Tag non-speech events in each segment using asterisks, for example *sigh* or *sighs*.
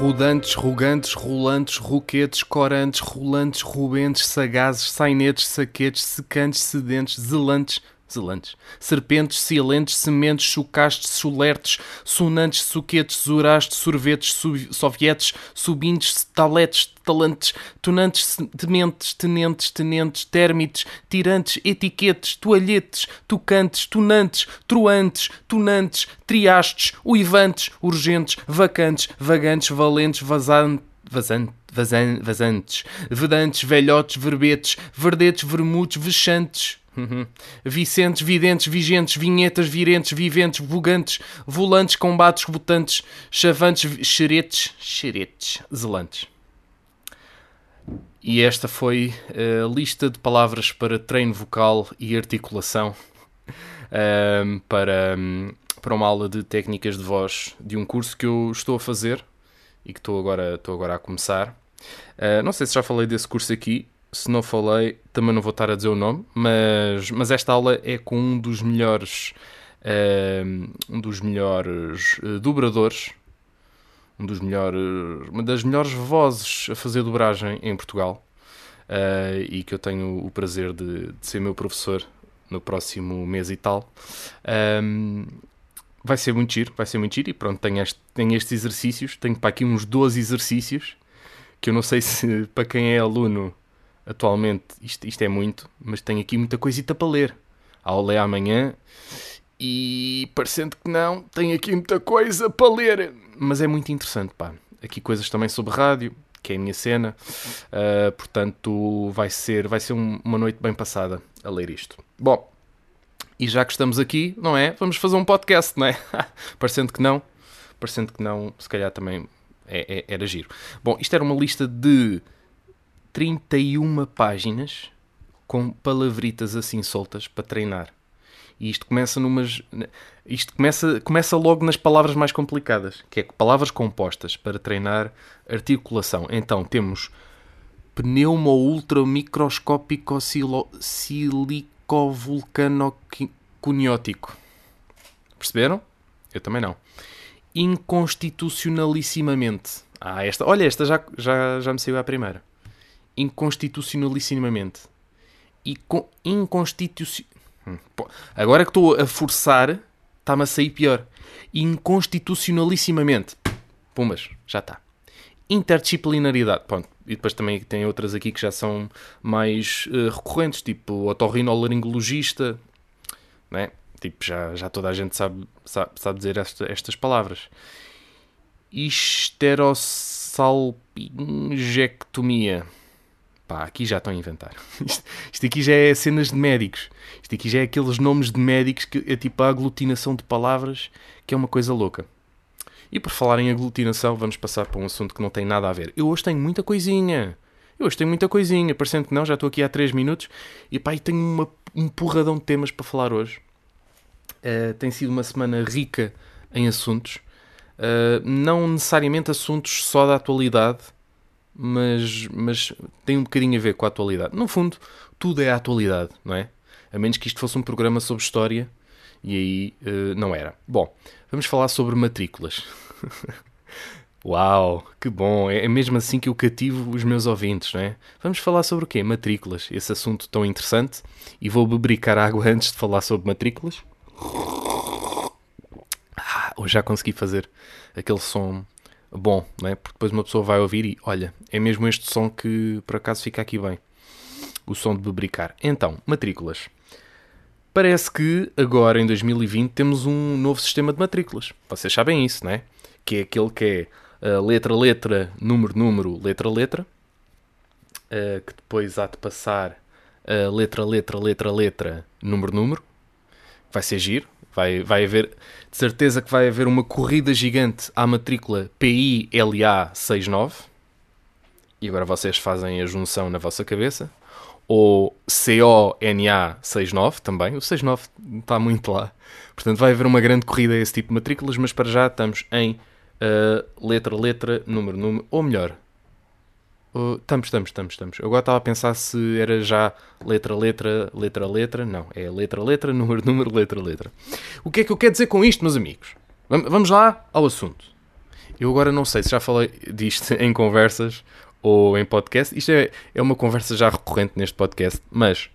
Rodantes, rugantes, rolantes, roquetes, corantes, rolantes, rubentes, sagazes, sainetes, saquetes, secantes, sedentes, zelantes, zelantes, serpentes, silentes, sementes, chocastes, solertes, sonantes, suquetes, zurastes, sorvetes, sovietes, subintes, taletes, talantes, tonantes, tementes, tenentes, tenentes, térmites, tirantes, etiquetes, toalhetes, tocantes, tonantes, troantes, tonantes, triastes, uivantes, urgentes, vacantes, vagantes, valentes, vazantes, vazantes, vazantes, vedantes, velhotes, verbetes, verdetes, vermutes, vexantes, Uhum. Vicentes, videntes, vigentes, vinhetas, virentes, viventes, vogantes, volantes, combates, votantes, chavantes, xeretes, xeretes, zelantes. E esta foi a lista de palavras para treino vocal e articulação um, para, para uma aula de técnicas de voz de um curso que eu estou a fazer e que estou agora, estou agora a começar. Uh, não sei se já falei desse curso aqui, se não falei, também não vou estar a dizer o nome, mas, mas esta aula é com um dos melhores, uh, um dos melhores uh, dobradores, um dos melhores, uma das melhores vozes a fazer dobragem em Portugal uh, e que eu tenho o prazer de, de, ser meu professor no próximo mês e tal. Um, vai ser muito giro, vai ser muito giro e pronto, tenho, este, tenho estes exercícios, tenho para aqui uns 12 exercícios que eu não sei se *laughs* para quem é aluno atualmente isto, isto é muito, mas tenho aqui muita coisita para ler. A aula é amanhã e parecendo que não, tenho aqui muita coisa para ler. Mas é muito interessante, pá. Aqui coisas também sobre rádio, que é a minha cena. Uh, portanto, vai ser, vai ser um, uma noite bem passada a ler isto. Bom, e já que estamos aqui, não é? Vamos fazer um podcast, não é? *laughs* parecendo que não, parecendo que não, se calhar também é, é, era giro. Bom, isto era uma lista de 31 páginas com palavritas assim soltas para treinar. E isto começa numas. Isto começa, começa logo nas palavras mais complicadas, que é palavras compostas para treinar articulação. Então temos pneumo ultra microscópico silicovulcanocuniótico. Perceberam? Eu também não. Inconstitucionalissimamente. Ah, esta. Olha, esta já, já, já me saiu à primeira inconstitucionalissimamente. E com inconstitucional. Hum, agora que estou a forçar, está-me a sair pior. Inconstitucionalissimamente. Pumas, já está. Interdisciplinaridade. Pronto. E depois também tem outras aqui que já são mais uh, recorrentes, tipo otorrinolaringologista, né? Tipo, já, já toda a gente sabe, sabe, sabe dizer esta, estas palavras. Esterossalpingectomia. Pá, aqui já estão a inventar. *laughs* Isto, isto, aqui já é cenas de médicos. Isto aqui já é aqueles nomes de médicos que é tipo a aglutinação de palavras, que é uma coisa louca. E por falar em aglutinação, vamos passar para um assunto que não tem nada a ver. Eu hoje tenho muita coisinha. Eu hoje tenho muita coisinha. Parecendo que não, já estou aqui há 3 minutos. E pá, e tenho uma, um porradão de temas para falar hoje. Uh, tem sido uma semana rica em assuntos. Uh, não necessariamente assuntos só da atualidade, mas, mas tem um bocadinho a ver com a atualidade. No fundo, tudo é a atualidade, não é? A menos que isto fosse um programa sobre história e aí uh, não era. Bom, vamos falar sobre matrículas. *laughs* Uau, que bom! É, é mesmo assim que eu cativo os meus ouvintes, não é? Vamos falar sobre o quê? Matrículas. Esse assunto tão interessante. E vou bebricar água *laughs* antes de falar sobre matrículas. Ah, hoje já consegui fazer aquele som bom, não é? Porque depois uma pessoa vai ouvir e olha, é mesmo este som que por acaso fica aqui bem. O som de bebricar. Então, matrículas. Parece que agora em 2020 temos um novo sistema de matrículas. Vocês sabem isso, não é? Que é aquele que é uh, letra, letra, número, número, letra, letra. Uh, que depois há de passar uh, letra, letra, letra, letra, número, número. Vai ser giro. Vai, vai haver, de certeza que vai haver uma corrida gigante à matrícula PILA 69. E agora vocês fazem a junção na vossa cabeça. Ou CONA 69 também. O 69 está muito lá. Portanto, vai haver uma grande corrida a esse tipo de matrículas, mas para já estamos em uh, letra, letra, número, número. Ou melhor, Uh, estamos, estamos, estamos, estamos. Eu agora estava a pensar se era já letra, letra, letra, letra. Não, é letra, letra, *laughs* número, número, letra, letra. O que é que eu quero dizer com isto, meus amigos? Vamos lá ao assunto. Eu agora não sei se já falei disto *laughs* em conversas ou em podcast. Isto é, é uma conversa já recorrente neste podcast, mas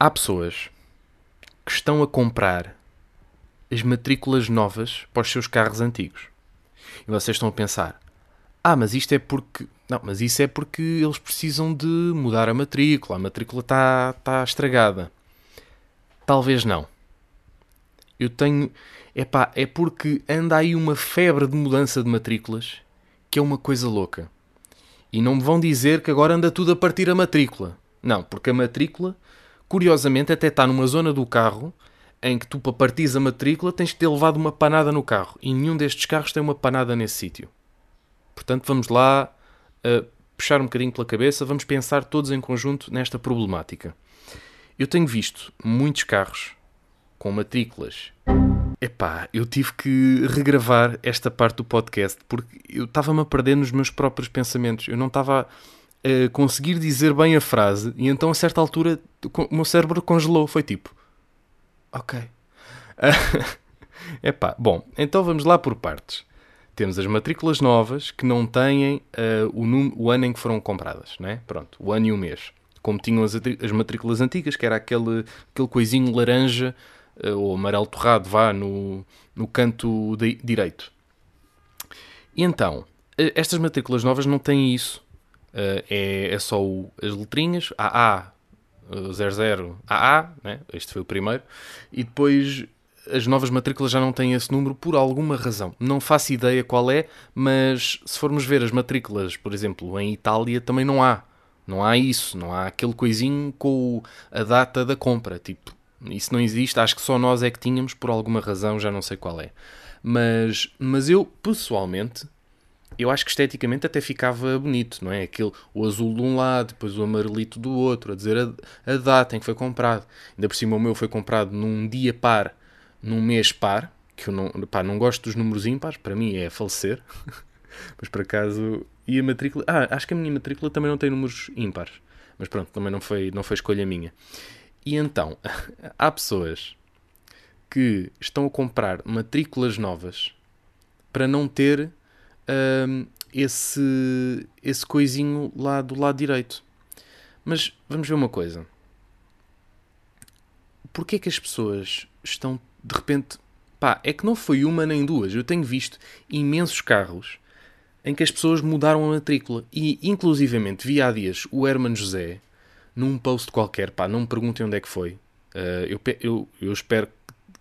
há pessoas que estão a comprar as matrículas novas para os seus carros antigos. E vocês estão a pensar: ah, mas isto é porque. Não, mas isso é porque eles precisam de mudar a matrícula. A matrícula está tá estragada. Talvez não. Eu tenho. Epá, é porque anda aí uma febre de mudança de matrículas que é uma coisa louca. E não me vão dizer que agora anda tudo a partir a matrícula. Não, porque a matrícula, curiosamente, até está numa zona do carro em que tu, para partir a matrícula, tens que ter levado uma panada no carro. E nenhum destes carros tem uma panada nesse sítio. Portanto, vamos lá uh, puxar um bocadinho pela cabeça, vamos pensar todos em conjunto nesta problemática. Eu tenho visto muitos carros com matrículas. Epá, eu tive que regravar esta parte do podcast porque eu estava-me a perder nos meus próprios pensamentos. Eu não estava a conseguir dizer bem a frase e então a certa altura o meu cérebro congelou. Foi tipo, ok. *laughs* Epá, bom, então vamos lá por partes. Temos as matrículas novas que não têm uh, o, o, ano em que foram compradas, né? Pronto, o ano e o mês. Como tinham as, as matrículas antigas, que era aquele, aquele coisinho laranja uh, ou amarelo torrado, vá, no, no canto de, direito. E então, uh, estas matrículas novas não têm isso. é, é só o, as letrinhas, AA, 00, AA, né? este foi o primeiro, e depois as novas matrículas já não têm esse número por alguma razão. Não faço ideia qual é, mas se formos ver as matrículas, por exemplo, em Itália, também não há. Não há isso, não há aquele coisinho com a data da compra. Tipo, isso não existe, acho que só nós é que tínhamos, por alguma razão, já não sei qual é. Mas, mas eu, pessoalmente, eu acho que esteticamente até ficava bonito, não é? Aquele, o azul de um lado, depois o amarelito do outro, a dizer a, a data em que foi comprado. Ainda por cima o meu foi comprado num dia par num mês par, que eu não, pá, não gosto dos números ímpares, para mim é falecer, *laughs* mas por acaso. E a matrícula. Ah, acho que a minha matrícula também não tem números ímpares, mas pronto, também não foi, não foi escolha minha. E então, *laughs* há pessoas que estão a comprar matrículas novas para não ter hum, esse, esse coisinho lá do lado direito. Mas vamos ver uma coisa. Porquê que as pessoas estão de repente, pá, é que não foi uma nem duas. Eu tenho visto imensos carros em que as pessoas mudaram a matrícula. E, inclusivamente, vi há dias o Herman José, num post qualquer, pá, não me perguntem onde é que foi. Uh, eu, eu, eu espero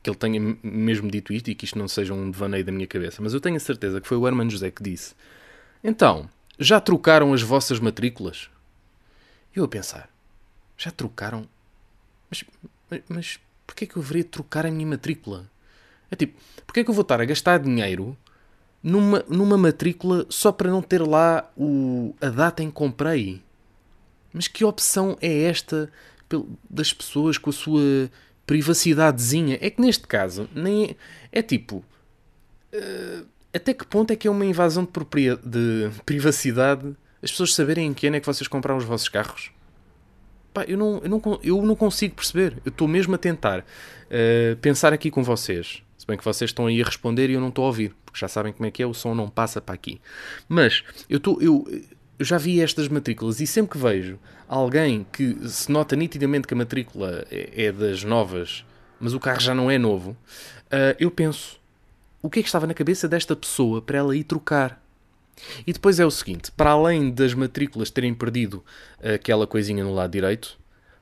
que ele tenha mesmo dito isto e que isto não seja um devaneio da minha cabeça, mas eu tenho a certeza que foi o Herman José que disse: Então, já trocaram as vossas matrículas? Eu a pensar: Já trocaram? Mas, mas, mas Porquê é que eu deveria trocar a minha matrícula? É tipo, porquê é que eu vou estar a gastar dinheiro numa, numa matrícula só para não ter lá o, a data em que comprei? Mas que opção é esta das pessoas com a sua privacidadezinha? É que neste caso, nem é, é tipo. Uh, até que ponto é que é uma invasão de, de privacidade as pessoas saberem em que ano é que vocês compraram os vossos carros? Pá, eu, não, eu, não, eu não consigo perceber. Eu estou mesmo a tentar uh, pensar aqui com vocês. Se bem que vocês estão aí a responder e eu não estou a ouvir, porque já sabem como é que é, o som não passa para aqui. Mas eu, tô, eu, eu já vi estas matrículas e sempre que vejo alguém que se nota nitidamente que a matrícula é, é das novas, mas o carro já não é novo, uh, eu penso: o que é que estava na cabeça desta pessoa para ela ir trocar? E depois é o seguinte: para além das matrículas terem perdido aquela coisinha no lado direito,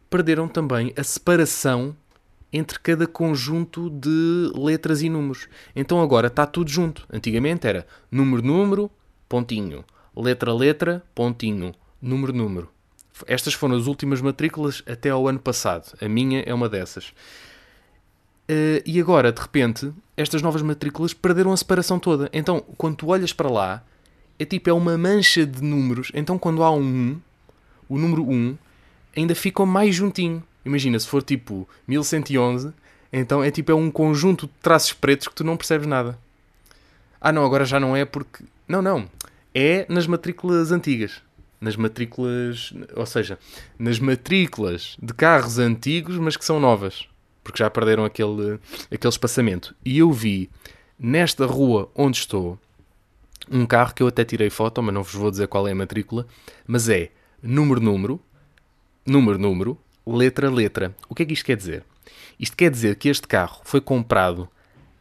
perderam também a separação entre cada conjunto de letras e números. Então agora está tudo junto. Antigamente era número, número, pontinho, letra, letra, pontinho, número, número. Estas foram as últimas matrículas até ao ano passado. A minha é uma dessas. Uh, e agora, de repente, estas novas matrículas perderam a separação toda. Então, quando tu olhas para lá, é tipo, é uma mancha de números. Então quando há um 1, o número 1 ainda fica mais juntinho. Imagina, se for tipo 1111, então é tipo, é um conjunto de traços pretos que tu não percebes nada. Ah não, agora já não é porque... Não, não. É nas matrículas antigas. Nas matrículas... Ou seja, nas matrículas de carros antigos, mas que são novas. Porque já perderam aquele, aquele espaçamento. E eu vi nesta rua onde estou, um carro que eu até tirei foto, mas não vos vou dizer qual é a matrícula, mas é número, número, número, número, letra, letra. O que é que isto quer dizer? Isto quer dizer que este carro foi comprado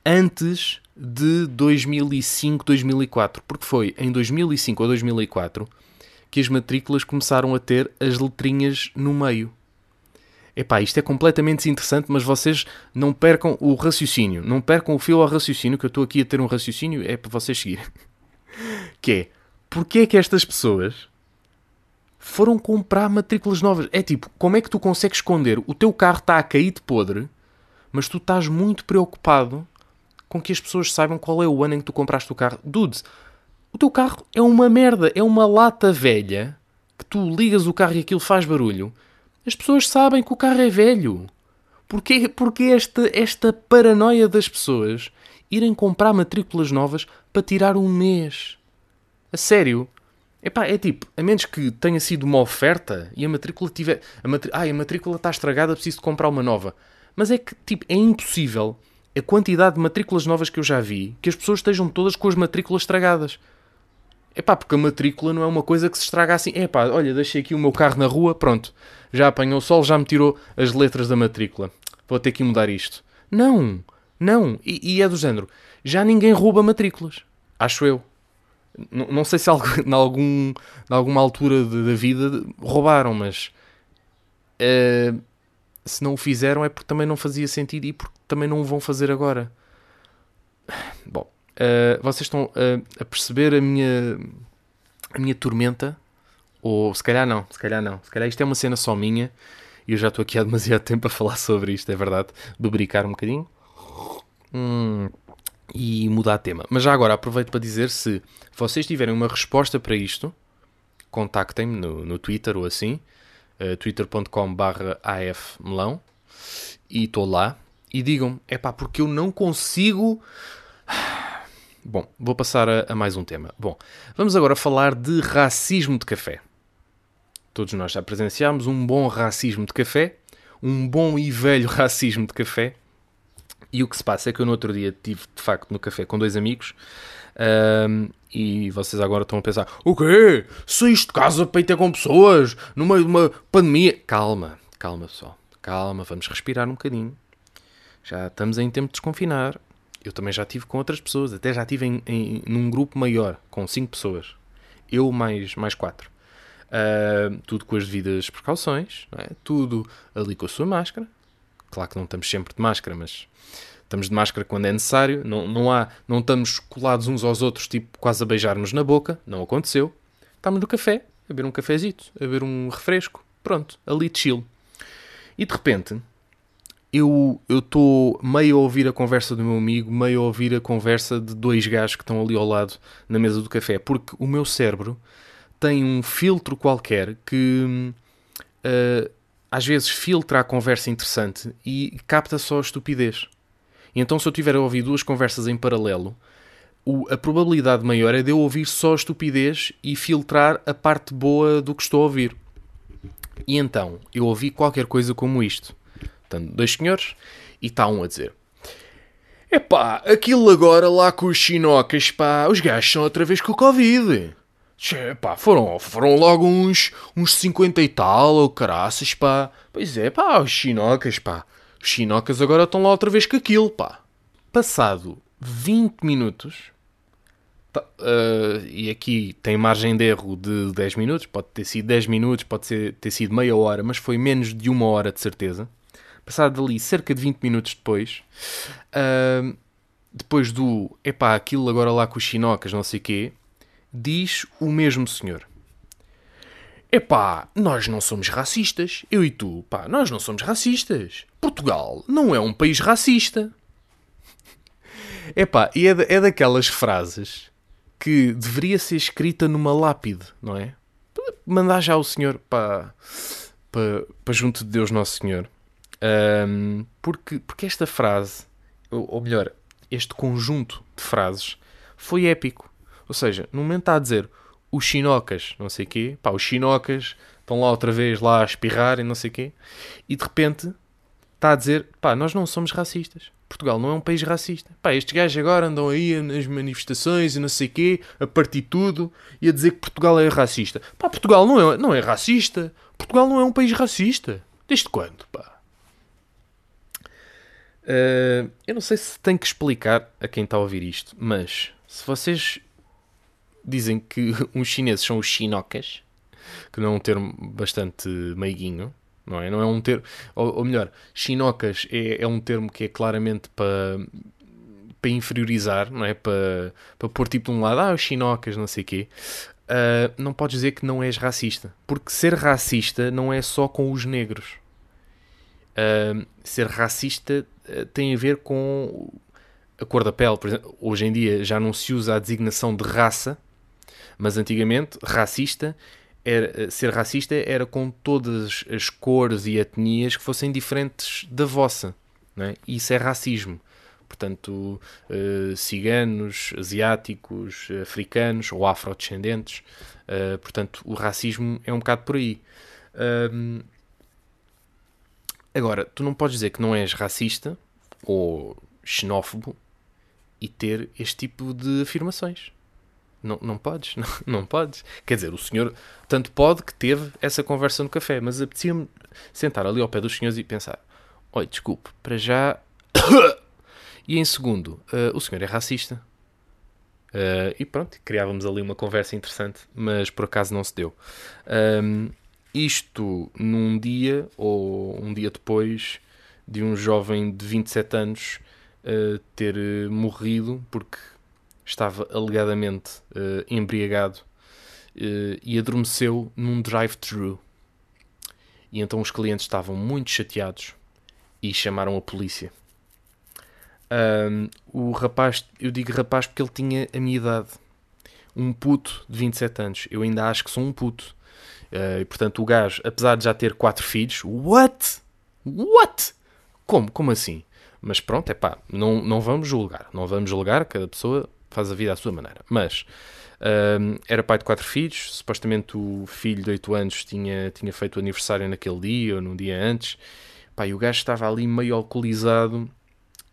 antes de 2005, 2004, porque foi em 2005 ou 2004 que as matrículas começaram a ter as letrinhas no meio. Epá, isto é completamente desinteressante, mas vocês não percam o raciocínio, não percam o fio ao raciocínio, que eu estou aqui a ter um raciocínio, é para vocês seguirem. Que é, porque é que estas pessoas foram comprar matrículas novas? É tipo, como é que tu consegues esconder? O teu carro está a cair de podre, mas tu estás muito preocupado com que as pessoas saibam qual é o ano em que tu compraste o carro. Dude, o teu carro é uma merda, é uma lata velha que tu ligas o carro e aquilo faz barulho. As pessoas sabem que o carro é velho. Porquê, porquê esta, esta paranoia das pessoas irem comprar matrículas novas para tirar um mês? A sério? Epá, é tipo, a menos que tenha sido uma oferta e a matrícula tiver. A matri... Ai, a matrícula está estragada, preciso de comprar uma nova. Mas é que, tipo, é impossível a quantidade de matrículas novas que eu já vi que as pessoas estejam todas com as matrículas estragadas. É pá, porque a matrícula não é uma coisa que se estraga assim. É pá, olha, deixei aqui o meu carro na rua, pronto. Já apanhou o sol, já me tirou as letras da matrícula. Vou ter que mudar isto. Não, não. E, e é do género. Já ninguém rouba matrículas. Acho eu. N não sei se *laughs* em algum, alguma altura da vida roubaram, mas. Uh, se não o fizeram é porque também não fazia sentido e porque também não o vão fazer agora. *sighs* Bom, uh, vocês estão uh, a perceber a minha, a minha tormenta? Ou se calhar não, se calhar não. Se calhar isto é uma cena só minha e eu já estou aqui há demasiado *laughs* tempo a falar sobre isto, é verdade. Bebricar um bocadinho. Hum, e mudar tema. Mas já agora aproveito para dizer se vocês tiverem uma resposta para isto, contactem-me no, no Twitter ou assim uh, twitter.com.br afmelão e estou lá e digam-me, é pá, porque eu não consigo. *sighs* Bom, vou passar a, a, mais um tema. Bom, vamos agora falar de racismo de café. Todos nós já presenciámos um bom racismo de café, um bom e velho *laughs* racismo de café. E o que se passa é que eu no outro dia estive de facto no café com dois amigos um, e vocês agora estão a pensar: o quê? Saíste de casa para ir ter com pessoas no meio de uma pandemia? Calma, calma pessoal, calma, vamos respirar um bocadinho. Já estamos em tempo de desconfinar. Eu também já estive com outras pessoas, até já estive em, em, num grupo maior, com 5 pessoas. Eu mais, mais 4. Uh, tudo com as devidas precauções, é? tudo ali com a sua máscara. Claro que não estamos sempre de máscara, mas Estamos de máscara quando é necessário, não, não, há, não estamos colados uns aos outros, tipo quase a beijar-nos na boca, não aconteceu. Estamos no café, a beber um cafezito, a beber um refresco, pronto, ali chill. E de repente, eu estou meio a ouvir a conversa do meu amigo, meio a ouvir a conversa de dois gajos que estão ali ao lado na mesa do café, porque o meu cérebro tem um filtro qualquer que uh, às vezes filtra a conversa interessante e capta só a estupidez. E então, se eu tiver a ouvir duas conversas em paralelo, a probabilidade maior é de eu ouvir só estupidez e filtrar a parte boa do que estou a ouvir. E então, eu ouvi qualquer coisa como isto. Portanto, dois senhores, e está um a dizer: Epá, aquilo agora lá com os chinocas, pá, os gajos são outra vez com o Covid. Epá, foram, foram logo uns, uns 50 e tal, ou caraças, pá. Pois é, pá, os chinocas, pá. Os chinocas agora estão lá outra vez com aquilo, pá. Passado 20 minutos, tá, uh, e aqui tem margem de erro de 10 minutos, pode ter sido 10 minutos, pode ser, ter sido meia hora, mas foi menos de uma hora de certeza. Passado ali cerca de 20 minutos depois, uh, depois do epá, aquilo agora lá com os chinocas, não sei o quê, diz o mesmo senhor. Epá, nós não somos racistas. Eu e tu, pá, nós não somos racistas. Portugal não é um país racista. Epá, e é, é daquelas frases que deveria ser escrita numa lápide, não é? Mandar já o senhor para, para, para junto de Deus Nosso Senhor. Um, porque, porque esta frase, ou, ou melhor, este conjunto de frases foi épico. Ou seja, no momento está a dizer os chinocas, não sei o quê, pá, os chinocas estão lá outra vez lá a espirrar e não sei o quê, e de repente está a dizer, pá, nós não somos racistas. Portugal não é um país racista. Pá, estes gajos agora andam aí nas manifestações e não sei quê, a partir tudo e a dizer que Portugal é racista. Pá, Portugal não é, não é racista. Portugal não é um país racista. Desde quando, pá? Uh, eu não sei se tenho que explicar a quem está a ouvir isto, mas se vocês dizem que *laughs* os chineses são os chinocas, que não é um termo bastante meiguinho, não é? Não é um termo, ou, ou melhor, chinocas é, é, um termo que é claramente para para inferiorizar, não é? Para, para pôr tipo de um lado, ah, os chinocas, não sei o quê. Uh, não podes dizer que não és racista. Porque ser racista não é só com os negros. Uh, ser racista uh, tem a ver com a cor da pele. Por exemplo, hoje em dia já não se usa a designação de raça, mas antigamente racista era, ser racista era com todas as cores e etnias que fossem diferentes da vossa. É? Isso é racismo. Portanto, uh, ciganos, asiáticos, africanos ou afrodescendentes. Uh, portanto, o racismo é um bocado por aí. Uh, agora, tu não podes dizer que não és racista ou xenófobo e ter este tipo de afirmações. Não, não podes, *laughs* não, não podes. Quer dizer, o senhor tanto pode que teve essa conversa no café, mas apetecia-me sentar ali ao pé dos senhores e pensar: olha, desculpe, para já. *coughs* e em segundo, uh, o senhor é racista. Uh, e pronto, criávamos ali uma conversa interessante, mas por acaso não se deu. Um, isto num dia ou um dia depois de um jovem de 27 anos uh, ter morrido porque estava alegadamente uh, embriagado uh, e adormeceu num drive-thru. E então os clientes estavam muito chateados e chamaram a polícia. Um, o rapaz, eu digo rapaz porque ele tinha a minha idade. Um puto de 27 anos. Eu ainda acho que sou um puto. Uh, e portanto o gajo, apesar de já ter quatro filhos, what? What? Como? Como assim? Mas pronto, é pá, não, não vamos julgar. Não vamos julgar, cada pessoa faz a vida à sua maneira. Mas um, era pai de quatro filhos, supostamente o filho de 8 anos tinha, tinha feito o aniversário naquele dia ou num dia antes. Pá, e o gajo estava ali meio alcoolizado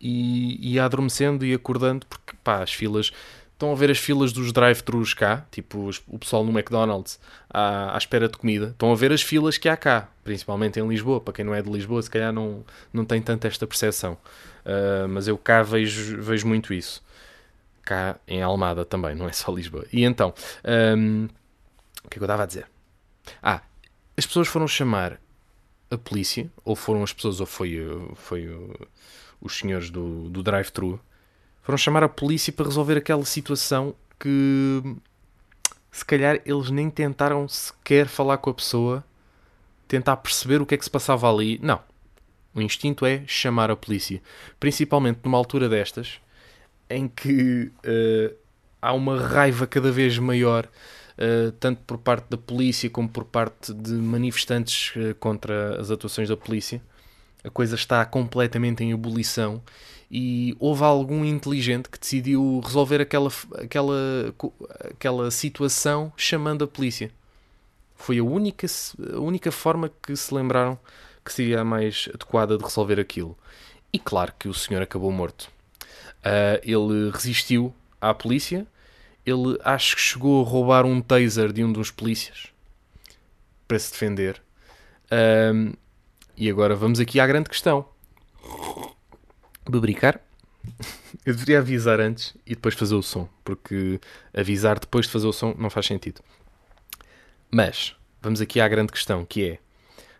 e ia adormecendo e acordando porque pá, as filas. Estão a ver as filas dos drive-thrus cá, tipo o pessoal no McDonald's à, à, espera de comida. Estão a ver as filas que há cá, principalmente em Lisboa. Para quem não é de Lisboa, se calhar não, não tem tanto esta percepção. Uh, mas eu cá vejo, vejo muito isso cá em Almada também, não é só Lisboa. E então, um, o que é que eu estava a dizer? Ah, as pessoas foram chamar a polícia, ou foram as pessoas, ou foi, foi os senhores do, do drive-thru, foram chamar a polícia para resolver aquela situação que se calhar eles nem tentaram sequer falar com a pessoa, tentar perceber o que é que se passava ali. Não. O instinto é chamar a polícia. Principalmente numa altura destas, em que uh, há uma raiva cada vez maior, uh, tanto por parte da polícia como por parte de manifestantes uh, contra as atuações da polícia. A coisa está completamente em ebulição e houve algum inteligente que decidiu resolver aquela, aquela, aquela situação chamando a polícia. Foi a única, a única forma que se lembraram que seria a mais adequada de resolver aquilo. E claro que o senhor acabou morto. Uh, ele resistiu à polícia. Ele acho que chegou a roubar um taser de um dos polícias para se defender. E agora vamos aqui à grande questão: bebricar? *laughs* Eu deveria avisar antes e depois fazer o som, porque avisar depois de fazer o som não faz sentido. Mas vamos aqui à grande questão, que é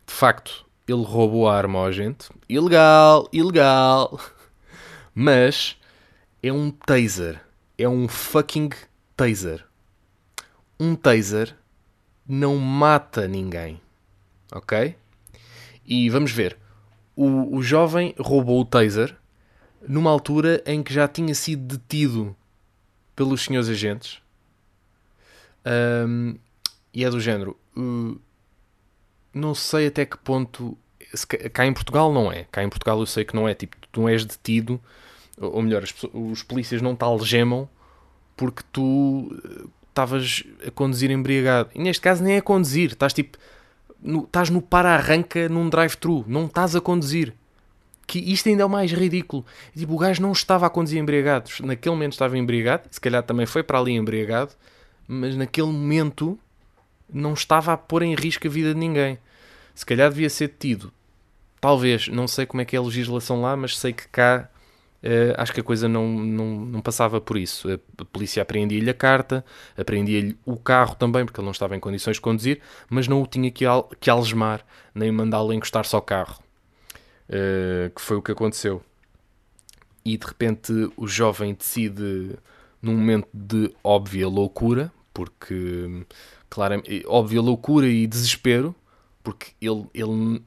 de facto ele roubou a arma ao agente. Ilegal, ilegal. *laughs* Mas é um taser. É um fucking taser. Um taser não mata ninguém. Ok? E vamos ver. O, o jovem roubou o taser numa altura em que já tinha sido detido pelos senhores agentes. Um, e é do género. Uh, não sei até que ponto. Cá em Portugal não é. Cá em Portugal eu sei que não é. Tipo, tu não és detido ou melhor, os polícias não te algemam porque tu eh, estavas a conduzir embriagado. E neste caso nem é conduzir, estás tipo. No, estás no para-arranca num drive-thru, não estás a conduzir. que isto ainda é o mais ridículo. Tipo, o gajo não estava a conduzir embriagado. Naquele momento estava embriagado, se calhar também foi para ali embriagado, mas naquele momento não estava a pôr em risco a vida de ninguém. Se calhar devia ser detido. Talvez, não sei como é que é a legislação lá, mas sei que cá uh, acho que a coisa não, não, não passava por isso. A, polícia apreendia-lhe a carta, apreendia-lhe o carro também, porque ele não estava em condições de conduzir, mas não o tinha que, al que algemar, nem mandá-lo encostar-se ao carro. Uh, que foi o que aconteceu. E de repente o jovem decide, num momento de óbvia loucura, porque, claramente, óbvia loucura e desespero, porque ele, ele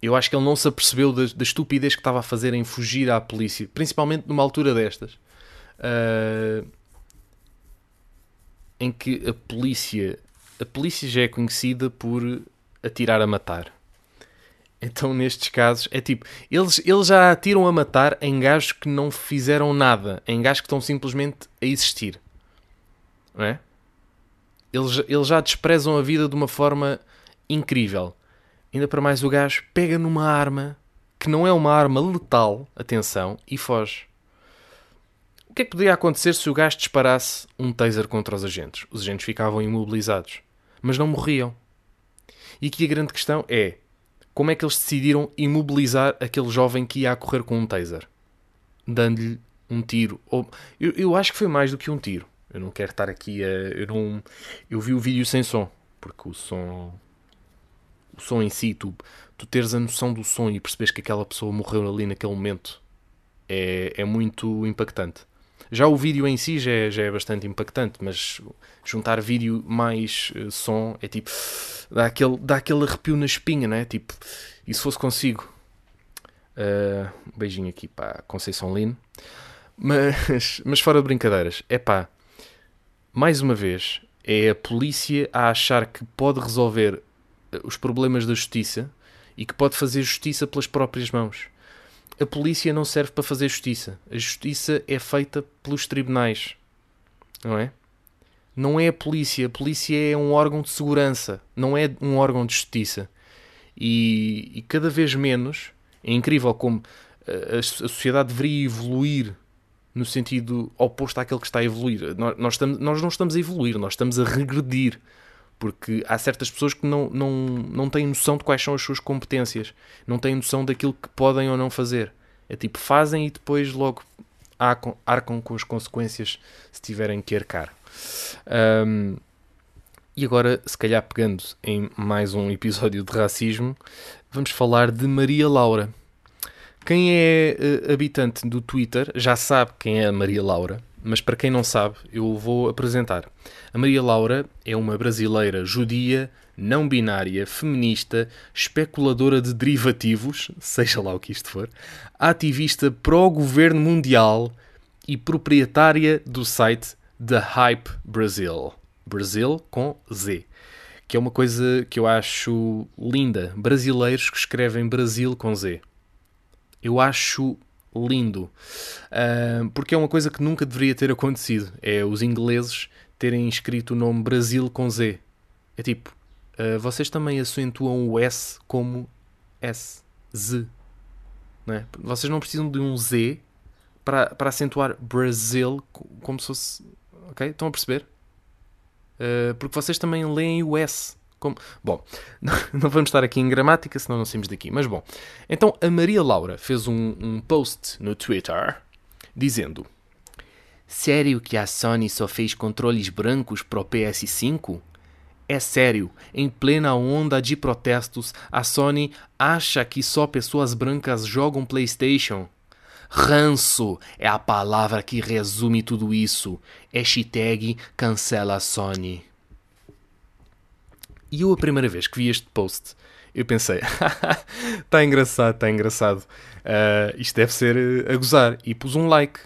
eu acho que ele não se apercebeu da, da, estupidez que estava a fazer em fugir à polícia, principalmente numa altura destas, uh, em que a polícia, a polícia já é conhecida por atirar a matar. Então, nestes casos, é tipo, eles, eles já atiram a matar em gajos que não fizeram nada, em gajos que estão simplesmente a existir. Não é? Eles, eles já desprezam a vida de uma forma incrível. Ainda para mais, o gajo pega numa arma que não é uma arma letal, atenção, e foge. O que é que poderia acontecer se o gajo disparasse um taser contra os agentes? Os agentes ficavam imobilizados, mas não morriam. E aqui a grande questão é como é que eles decidiram imobilizar aquele jovem que ia a correr com um taser? Dando-lhe um tiro. Ou, eu, eu acho que foi mais do que um tiro. Eu não quero estar aqui a. Eu, não, eu vi o vídeo sem som, porque o som o som em si, tu, tu teres a noção do som e percebes que aquela pessoa morreu ali naquele momento é, é muito impactante. Já o vídeo em si já é, já é bastante impactante, mas juntar vídeo mais uh, som é tipo. dá aquele, dá aquele arrepio na espinha, não é? Tipo, e se fosse consigo? Uh, um beijinho aqui para Conceição Lino. Mas, mas fora de brincadeiras, é pá, mais uma vez, é a polícia a achar que pode resolver os problemas da justiça e que pode fazer justiça pelas próprias mãos. A polícia não serve para fazer justiça. A justiça é feita pelos tribunais. Não é? Não é a polícia. A polícia é um órgão de segurança, não é um órgão de justiça. E, e cada vez menos é incrível como a, a sociedade deveria evoluir no sentido oposto àquele que está a evoluir. Nós, nós, estamos, nós não estamos a evoluir, nós estamos a regredir. Porque há certas pessoas que não, não, não têm noção de quais são as suas competências, não têm noção daquilo que podem ou não fazer. É tipo, fazem e depois logo arcam, com as consequências se tiverem que arcar. Um, e agora, se calhar pegando em mais um episódio de racismo, vamos falar de Maria Laura. Quem é uh, habitante do Twitter já sabe quem é a Maria Laura mas para quem não sabe, eu vou apresentar. A Maria Laura é uma brasileira judia, não binária, feminista, especuladora de derivativos, *laughs* seja lá o que isto for, ativista pró-governo mundial e proprietária do site The Hype Brasil. Brasil com Z. Que é uma coisa que eu acho linda. Brasileiros que escrevem Brasil com Z. Eu acho lindo. Uh, porque é uma coisa que nunca deveria ter acontecido. É os ingleses terem escrito o nome Brasil com Z. É tipo, uh, vocês também acentuam o S como S, Z. Não é? Vocês não precisam de um Z para, para acentuar Brasil como se fosse. Ok? Estão a perceber? Uh, porque vocês também leem o S. Como... Bom, *laughs* não vamos estar aqui em gramática, senão não saímos daqui. Mas bom, então a Maria Laura fez um, um post no Twitter dizendo: Sério que a Sony só fez controles brancos para o PS5? É sério, em plena onda de protestos, a Sony acha que só pessoas brancas jogam PlayStation? Ranço é a palavra que resume tudo isso. Hashtag cancela Sony. E eu, a primeira vez que vi este post, eu pensei: está *laughs* engraçado, está engraçado. Uh, isto deve ser uh, a gozar. E pus um like,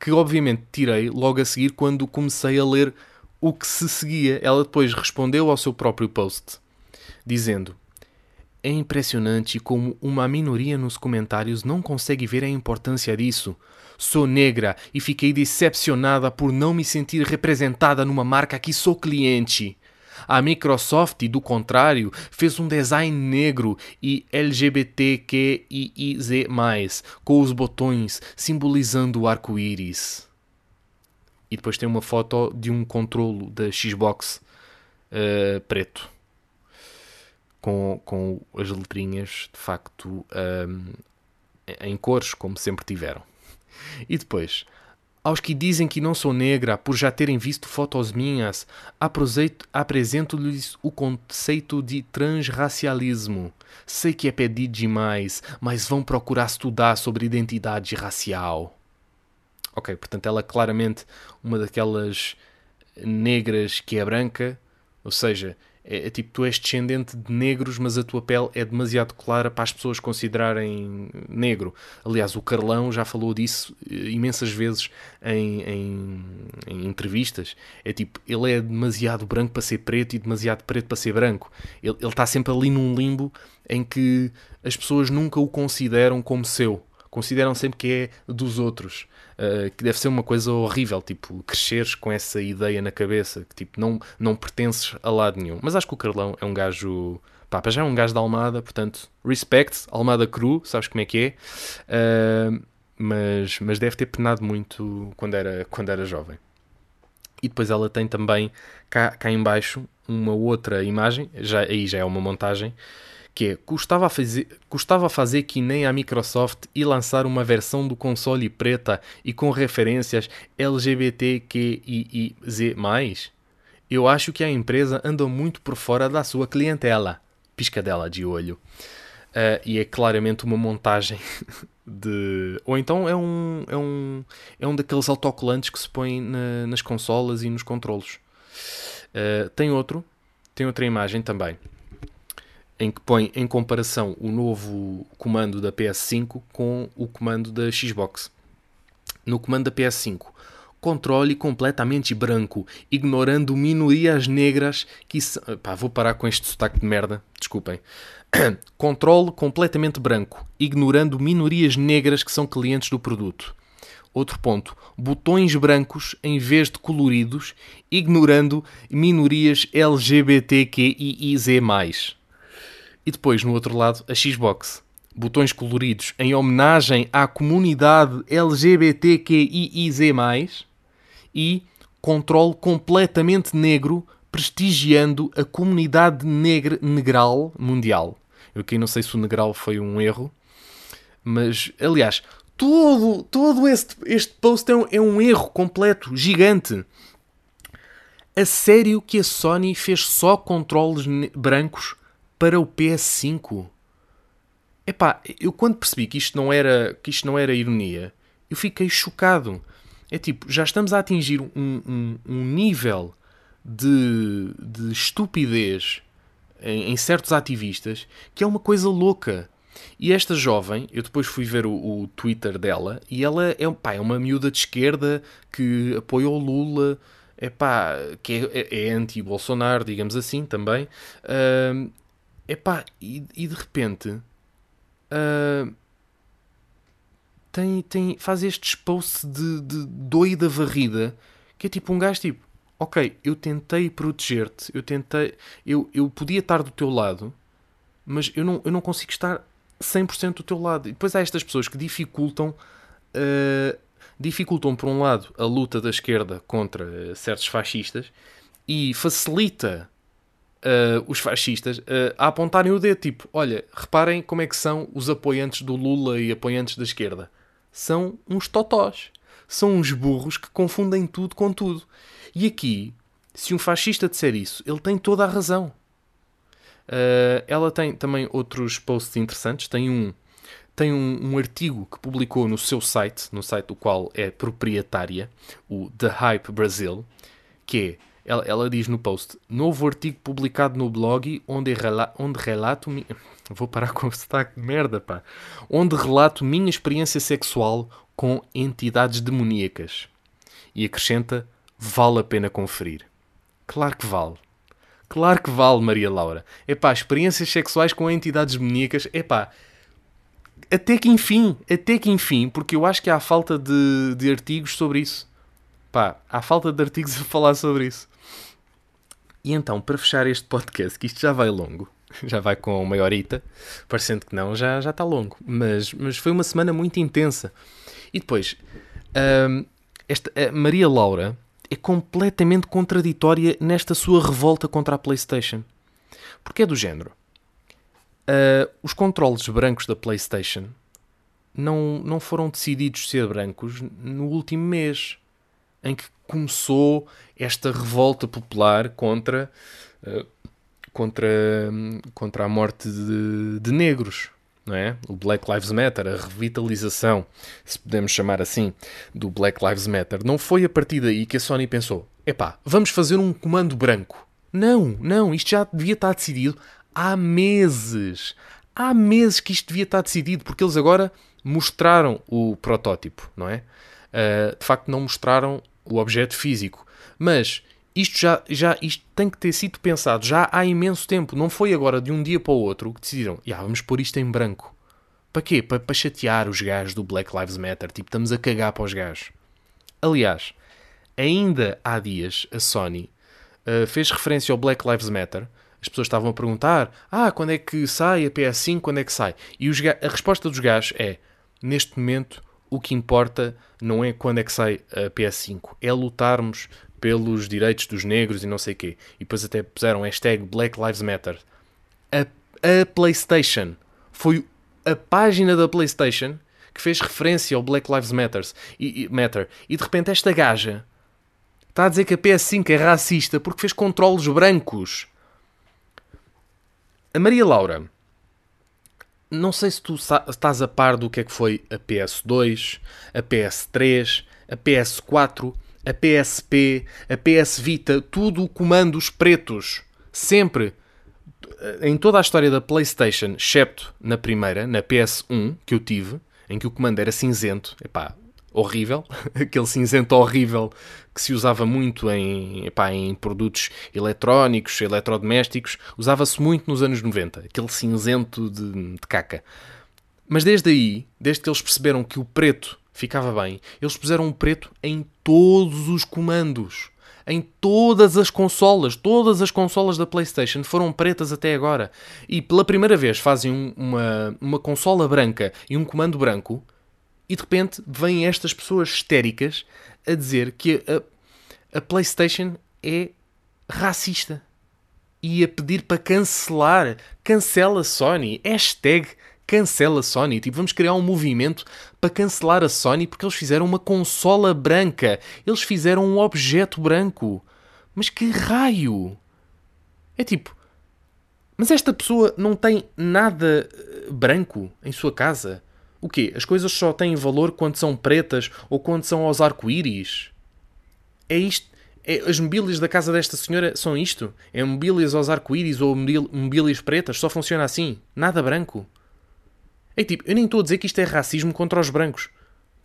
que obviamente tirei logo a seguir quando comecei a ler o que se seguia. Ela depois respondeu ao seu próprio post, dizendo: É impressionante como uma minoria nos comentários não consegue ver a importância disso. Sou negra e fiquei decepcionada por não me sentir representada numa marca que sou cliente. A Microsoft, do contrário, fez um design negro e LGBTQIZ+, com os botões simbolizando o arco-íris. E depois tem uma foto de um controlo da Xbox uh, preto. Com, com as letrinhas, de facto, um, em cores, como sempre tiveram. E depois, aos que dizem que não sou negra por já terem visto fotos minhas, apresento-lhes o conceito de transracialismo. Sei que é pedir demais, mas vão procurar estudar sobre identidade racial. Ok, portanto, ela é claramente uma daquelas negras que é branca, ou seja, é, é, tipo, tu és descendente de negros, mas a tua pele é demasiado clara para as pessoas considerarem negro. Aliás, o Carlão já falou disso eh, imensas vezes em, em, em, entrevistas. É tipo, ele é demasiado branco para ser preto e demasiado preto para ser branco. Ele, ele está sempre ali num limbo em que as pessoas nunca o consideram como seu. Consideram sempre que é dos outros. Uh, que deve ser uma coisa horrível, tipo, cresceres com essa ideia na cabeça, que tipo, não, não pertences a lado nenhum. Mas acho que o Carlão é um gajo, pá, já é um gajo da Almada, portanto, respect, Almada cru, sabes como é que é, uh, mas, mas deve ter penado muito quando era, quando era jovem. E depois ela tem também cá, cá em baixo uma outra imagem, já, aí já é uma montagem, que é, custava fazer, custava fazer que nem a Microsoft e lançar uma versão do console preta e com referências LGBTQIZ+. Eu acho que a empresa anda muito por fora da sua clientela. Piscadela de olho. Uh, e é claramente uma montagem *laughs* de... Ou então é um, é um, é um daqueles autocolantes que se põe na, nas consolas e nos controlos. Uh, tem outro, tem outra imagem também em que põe em comparação o novo comando da PS5 com o comando da Xbox. No comando da PS5, controle completamente branco, ignorando minorias negras que. Pá, vou parar com este sotaque de merda, desculpem. *coughs* controle completamente branco, ignorando minorias negras que são clientes do produto. Outro ponto, botões brancos em vez de coloridos, ignorando minorias LGBTQIZ+. E depois, no outro lado, a Xbox. Botões coloridos em homenagem à comunidade LGBTQIZ+, e controle completamente negro prestigiando a comunidade negra, negral mundial. Eu aqui não sei se o negral foi um erro, mas, aliás, todo, todo este, este post é um, é um erro completo, gigante. A sério que a Sony fez só controles brancos para o PS5. Epá, eu quando percebi que isto não era, que isto não era ironia, eu fiquei chocado. É tipo, já estamos a atingir um, um, um nível de, de estupidez em, em, certos ativistas que é uma coisa louca. E esta jovem, eu depois fui ver o, o Twitter dela e ela é, pá, é uma miúda de esquerda que apoia o Lula, é pá, que é, é, é anti-Bolsonaro, digamos assim também. Uh, Epá, e, e de repente uh, tem, tem, faz estes posts de, de doida varrida que é tipo um gajo tipo, ok, eu tentei proteger-te, eu tentei, eu, eu podia estar do teu lado, mas eu não, eu não consigo estar 100% do teu lado. E depois há estas pessoas que dificultam, uh, dificultam por um lado a luta da esquerda contra certos fascistas e facilita uh, os fascistas uh, a apontarem o dedo, tipo, olha, reparem como é que são os apoiantes do Lula e apoiantes da esquerda. São uns totós. São uns burros que confundem tudo com tudo. E aqui, se um fascista disser isso, ele tem toda a razão. Uh, ela tem também outros posts interessantes. Tem um, tem um, um, artigo que publicou no seu site, no site do qual é proprietária, o The Hype Brasil, que é ela, ela diz no post: novo artigo publicado no blog onde, rela onde relato. Mi... *laughs* Vou parar com o sotaque de merda, pá. Onde relato minha experiência sexual com entidades demoníacas. E acrescenta: vale a pena conferir. Claro que vale. Claro que vale, Maria Laura. Epá, experiências sexuais com entidades demoníacas, epá, até que enfim, até que enfim, porque eu acho que há falta de, de artigos sobre isso. Pá, há falta de artigos *laughs* a falar sobre isso. E então, para fechar este podcast, que isto já vai longo, *laughs* já vai com uma horita, parecendo que não, já, já está longo. Mas, mas foi uma semana muito intensa. E depois, hum, esta, Maria Laura é completamente contraditória nesta sua revolta contra a PlayStation. Porque é do género. Uh, os controles brancos da PlayStation não, não foram decididos ser brancos no último mês, em que começou esta revolta popular contra, uh, contra, contra a morte de, de negros. É? O Black Lives Matter, a revitalização, se podemos chamar assim, do Black Lives Matter, não foi a partir daí que a Sony pensou: epá, vamos fazer um comando branco. Não, não, isto já devia estar decidido há meses. Há meses que isto devia estar decidido, porque eles agora mostraram o protótipo, não é? Uh, de facto, não mostraram o objeto físico. Mas isto já, já isto tem que ter sido pensado já há imenso tempo. Não foi agora de um dia para o outro que decidiram, yeah, vamos pôr isto em branco. Para quê? Para, para chatear os gajos do Black Lives Matter. Tipo, estamos a cagar para os gajos. Aliás, ainda há dias a Sony uh, fez referência ao Black Lives Matter. As pessoas estavam a perguntar: Ah, quando é que sai a PS5? Quando é que sai? E a resposta dos gajos é: Neste momento, o que importa não é quando é que sai a PS5, é lutarmos pelos direitos dos negros e não sei o quê. E depois até puseram hashtag Black Lives Matter. A, a PlayStation foi a página da PlayStation que fez referência ao Black Lives Matters, e, e, Matter. E de repente esta gaja está a dizer que a PS5 é racista porque fez controles brancos. A Maria Laura não sei se tu estás a par do que é que foi a PS2, a PS3, a PS4, a PSP, a PS Vita, tudo comandos pretos. Sempre. Em toda a história da PlayStation, excepto na primeira, na PS1, que eu tive, em que o comando era cinzento. Epá, horrível, *laughs* aquele cinzento horrível que se usava muito em, epá, em produtos eletrónicos, eletrodomésticos, usava-se muito nos anos 90, aquele cinzento de, de caca. Mas desde aí, desde que eles perceberam que o preto ficava bem, eles puseram o preto em todos os comandos. Em todas as consolas, todas as consolas da PlayStation foram pretas até agora. E pela primeira vez fazem uma, uma consola branca e um comando branco e de repente vêm estas pessoas histéricas a dizer que a, a PlayStation é racista e a pedir para cancelar. Cancela Sony. Hashtag cancela Sony. Tipo, vamos criar um movimento para cancelar a Sony porque eles fizeram uma consola branca. Eles fizeram um objeto branco. Mas que raio! É tipo, mas esta pessoa não tem nada eh, branco em sua casa? O quê? As coisas só têm valor quando são pretas ou quando são aos arco-íris? É isto? É, as mobílias da casa desta senhora são isto? É mobílias aos arco-íris ou mobílias pretas? Só funciona assim? Nada branco? É tipo, eu nem estou a dizer que isto é racismo contra os brancos.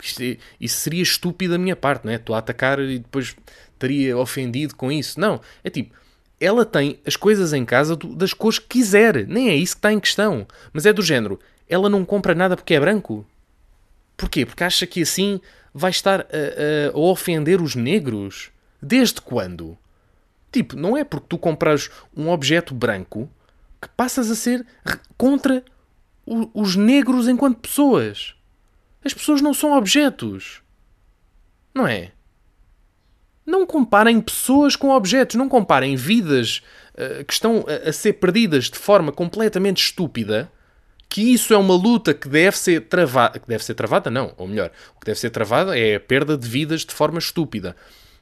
Isto é, isso seria estúpido da minha parte, não é? Estou a atacar e depois estaria ofendido com isso. Não. É tipo, ela tem as coisas em casa das cores que quiser. Nem é isso que está em questão. Mas é do género ela não compra nada porque é branco? Porquê? Porque acha que assim vai estar a, a, ofender os negros? Desde quando? Tipo, não é porque tu compras um objeto branco que passas a ser contra o, os negros enquanto pessoas. As pessoas não são objetos. Não é? Não comparem pessoas com objetos. Não comparem vidas uh, que estão a, a ser perdidas de forma completamente estúpida que isso é uma luta que deve ser travada. Que deve ser travada, não, ou melhor, o que deve ser travada é a perda de vidas de forma estúpida.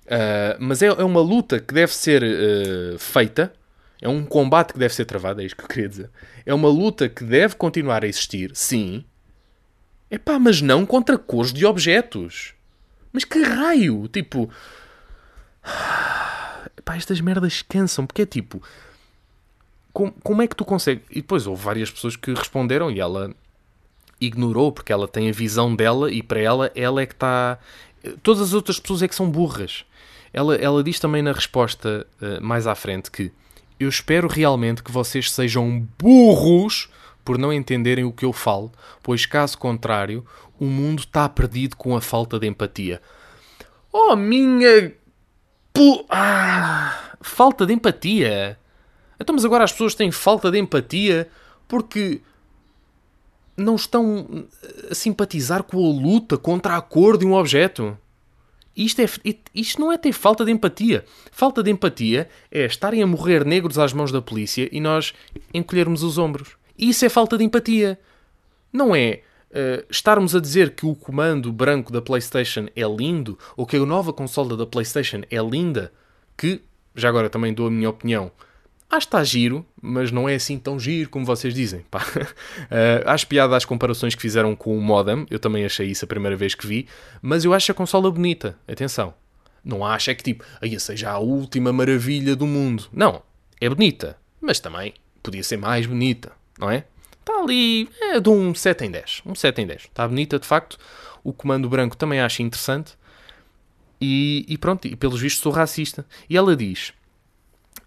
Uh, mas é, é, uma luta que deve ser uh, feita, é um combate que deve ser travado, é isto que eu queria dizer. É uma luta que deve continuar a existir, sim. Epá, mas não contra cores de objetos. Mas que raio? Tipo. *sighs* Epá, estas merdas cansam, porque é tipo como, como é que tu consegues? E depois houve várias pessoas que responderam e ela ignorou porque ela tem a visão dela e para ela, ela é que está. Todas as outras pessoas é que são burras. Ela, ela diz também na resposta uh, mais à frente que eu espero realmente que vocês sejam burros por não entenderem o que eu falo, pois caso contrário, o mundo está perdido com a falta de empatia. Oh, minha. Pu... Ah! falta de empatia. Então, mas agora as pessoas têm falta de empatia porque não estão a simpatizar com a luta contra a cor de um objeto. Isto, é, isto não é ter falta de empatia. Falta de empatia é estarem a morrer negros às mãos da polícia e nós encolhermos os ombros. Isso é falta de empatia. Não é uh, estarmos a dizer que o comando branco da PlayStation é lindo ou que a nova consola da PlayStation é linda, que, já agora também dou a minha opinião, Acho que está giro, mas não é assim tão giro como vocês dizem. Pá. Uh, *laughs* acho piada às comparações que fizeram com o modem. Eu também achei isso a primeira vez que vi. Mas eu acho a consola bonita. Atenção. Não acho é que tipo, aí seja a última maravilha do mundo. Não. É bonita. Mas também podia ser mais bonita. Não é? Está ali. É de um 7 em 10. Um 7 em 10. Está bonita de facto. O comando branco também acho interessante. E, e pronto. E pelos vistos sou racista. E ela diz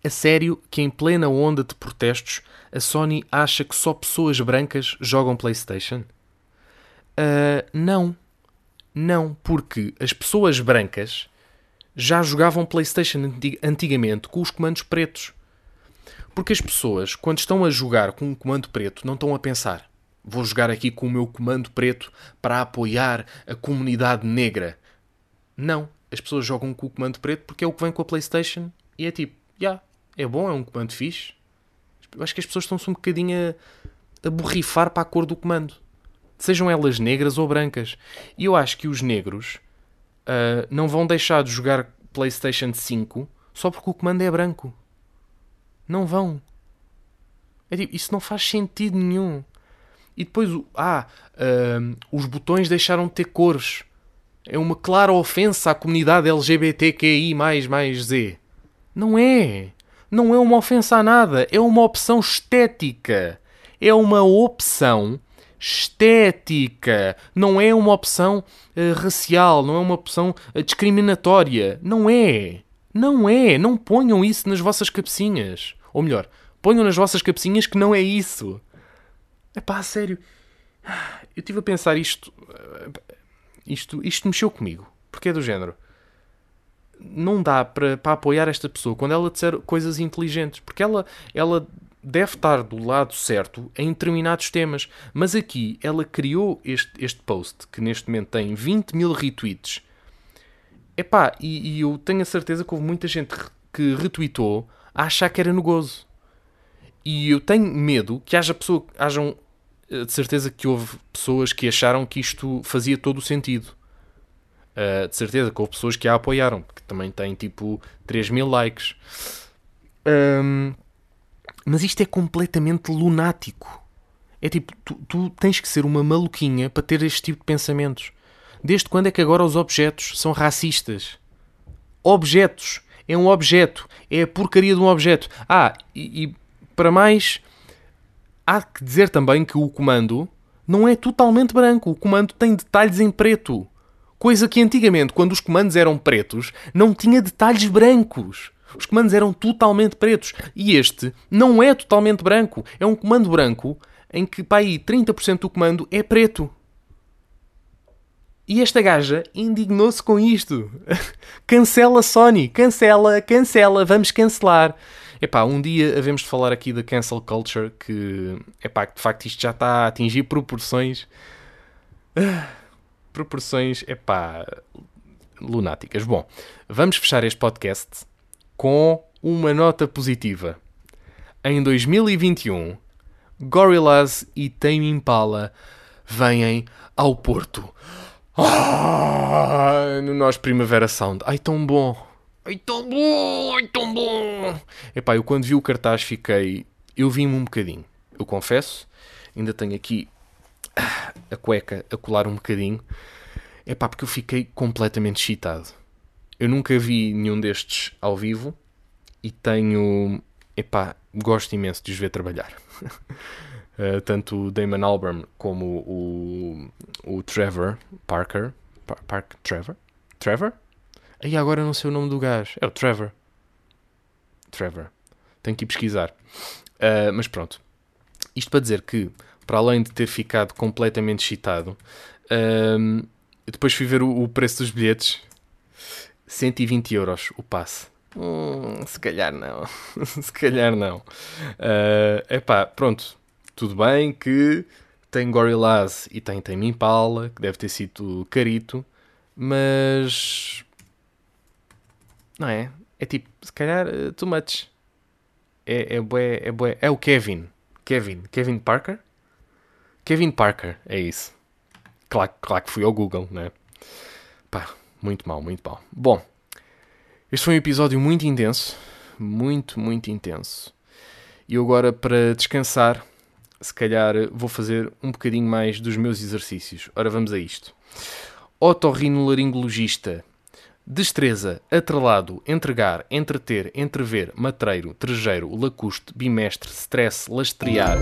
a sério que em plena onda de protestos a Sony acha que só pessoas brancas jogam PlayStation? Uh, não. Não, porque as pessoas brancas já jogavam PlayStation antigamente com os comandos pretos. Porque as pessoas, quando estão a jogar com um comando preto, não estão a pensar: vou jogar aqui com o meu comando preto para apoiar a comunidade negra. Não. As pessoas jogam com o comando preto porque é o que vem com a PlayStation e é tipo, já, yeah, é bom, é um comando fixe. Eu acho que as pessoas estão-se um bocadinho a, a borrifar para a cor do comando. Sejam elas negras ou brancas. E eu acho que os negros uh, não vão deixar de jogar PlayStation 5 só porque o comando é branco. Não vão. É tipo, isso não faz sentido nenhum. E depois, ah, uh, os botões deixaram de ter cores. É uma clara ofensa à comunidade LGBTQI mais mais Z. Não é não é uma ofensa a nada, é uma opção estética. É uma opção estética. Não é uma opção uh, racial, não é uma opção uh, discriminatória. Não é. Não é. Não ponham isso nas vossas cabecinhas. Ou melhor, ponham nas vossas cabecinhas que não é isso. É pá, sério. Eu estive a pensar isto. Eh, isto, isto mexeu comigo. Porque é do género não dá para, para apoiar esta pessoa quando ela disser coisas inteligentes, porque ela, ela deve estar do lado certo em determinados temas. Mas aqui ela criou este, este post que neste momento tem 20 mil retweets. Epá, e, e eu tenho a certeza que houve muita gente que retweetou a achar que era no gozo. E eu tenho medo que haja pessoa, hajam eh, de certeza que houve pessoas que acharam que isto fazia todo o sentido. Uh, de certeza que houve pessoas que a apoiaram, que também tem tipo 3 mil likes. Um, mas isto é completamente lunático. É tipo, tu, tu, tens que ser uma maluquinha para ter este tipo de pensamentos. Desde quando é que agora os objetos são racistas? Objetos. É um objeto. É a porcaria de um objeto. Ah, e, e para mais, há que dizer também que o comando não é totalmente branco. O comando tem detalhes em preto. Coisa que antigamente, quando os comandos eram pretos, não tinha detalhes brancos. Os comandos eram totalmente pretos. E este não é totalmente branco. É um comando branco em que, pá, aí 30% do comando é preto. E esta gaja indignou-se com isto. *laughs* cancela Sony, cancela, cancela, vamos cancelar. Epá, um dia havemos de falar aqui da cancel culture que, epá, de facto isto já está a atingir proporções proporções, epá, lunáticas. Bom, vamos fechar este podcast com uma nota positiva. Em 2021, Gorillaz e Tame Impala vêm ao Porto. Ah, no nosso Primavera Sound. Ai, tão bom. Ai, tão bom. Ai, tão bom. Epá, eu quando vi o cartaz fiquei... Eu vi-me um bocadinho. Eu confesso. Ainda tenho aqui a cueca a colar um bocadinho. É pá, porque eu fiquei completamente excitado. Eu nunca vi nenhum destes ao vivo e tenho. Epá, gosto imenso de os ver trabalhar. uh, *laughs* tanto o Damon Albarn como o, o Trevor Parker. Pa Park Trevor? Trevor? Aí agora não sei o nome do gajo. É o Trevor. Trevor. Tenho que ir pesquisar. Uh, mas pronto. Isto para dizer que para além de ter ficado completamente excitado, um, depois fui ver o, o, preço dos bilhetes: 120 euros o passe. Hum, se calhar não. *laughs* se calhar não. Uh, epá, pronto. Tudo bem que tem Gorillaz e tem Tame Impala, que deve ter sido carito, mas... Não é? É tipo, se calhar, uh, too much. É, é, bué, é, bué. é o Kevin. Kevin. Kevin Parker? Kevin Parker, é isso. Claro, claro que fui ao Google, né? Pá, muito mal, muito mal. Bom, este foi um episódio muito intenso. Muito, muito intenso. E agora, para descansar, se calhar vou fazer um bocadinho mais dos meus exercícios. Ora, vamos a isto. Otorrinolaringologista. Destreza, atrelado, entregar, entreter, entrever, matreiro, trejeiro, lacuste, bimestre, stress, lastrear.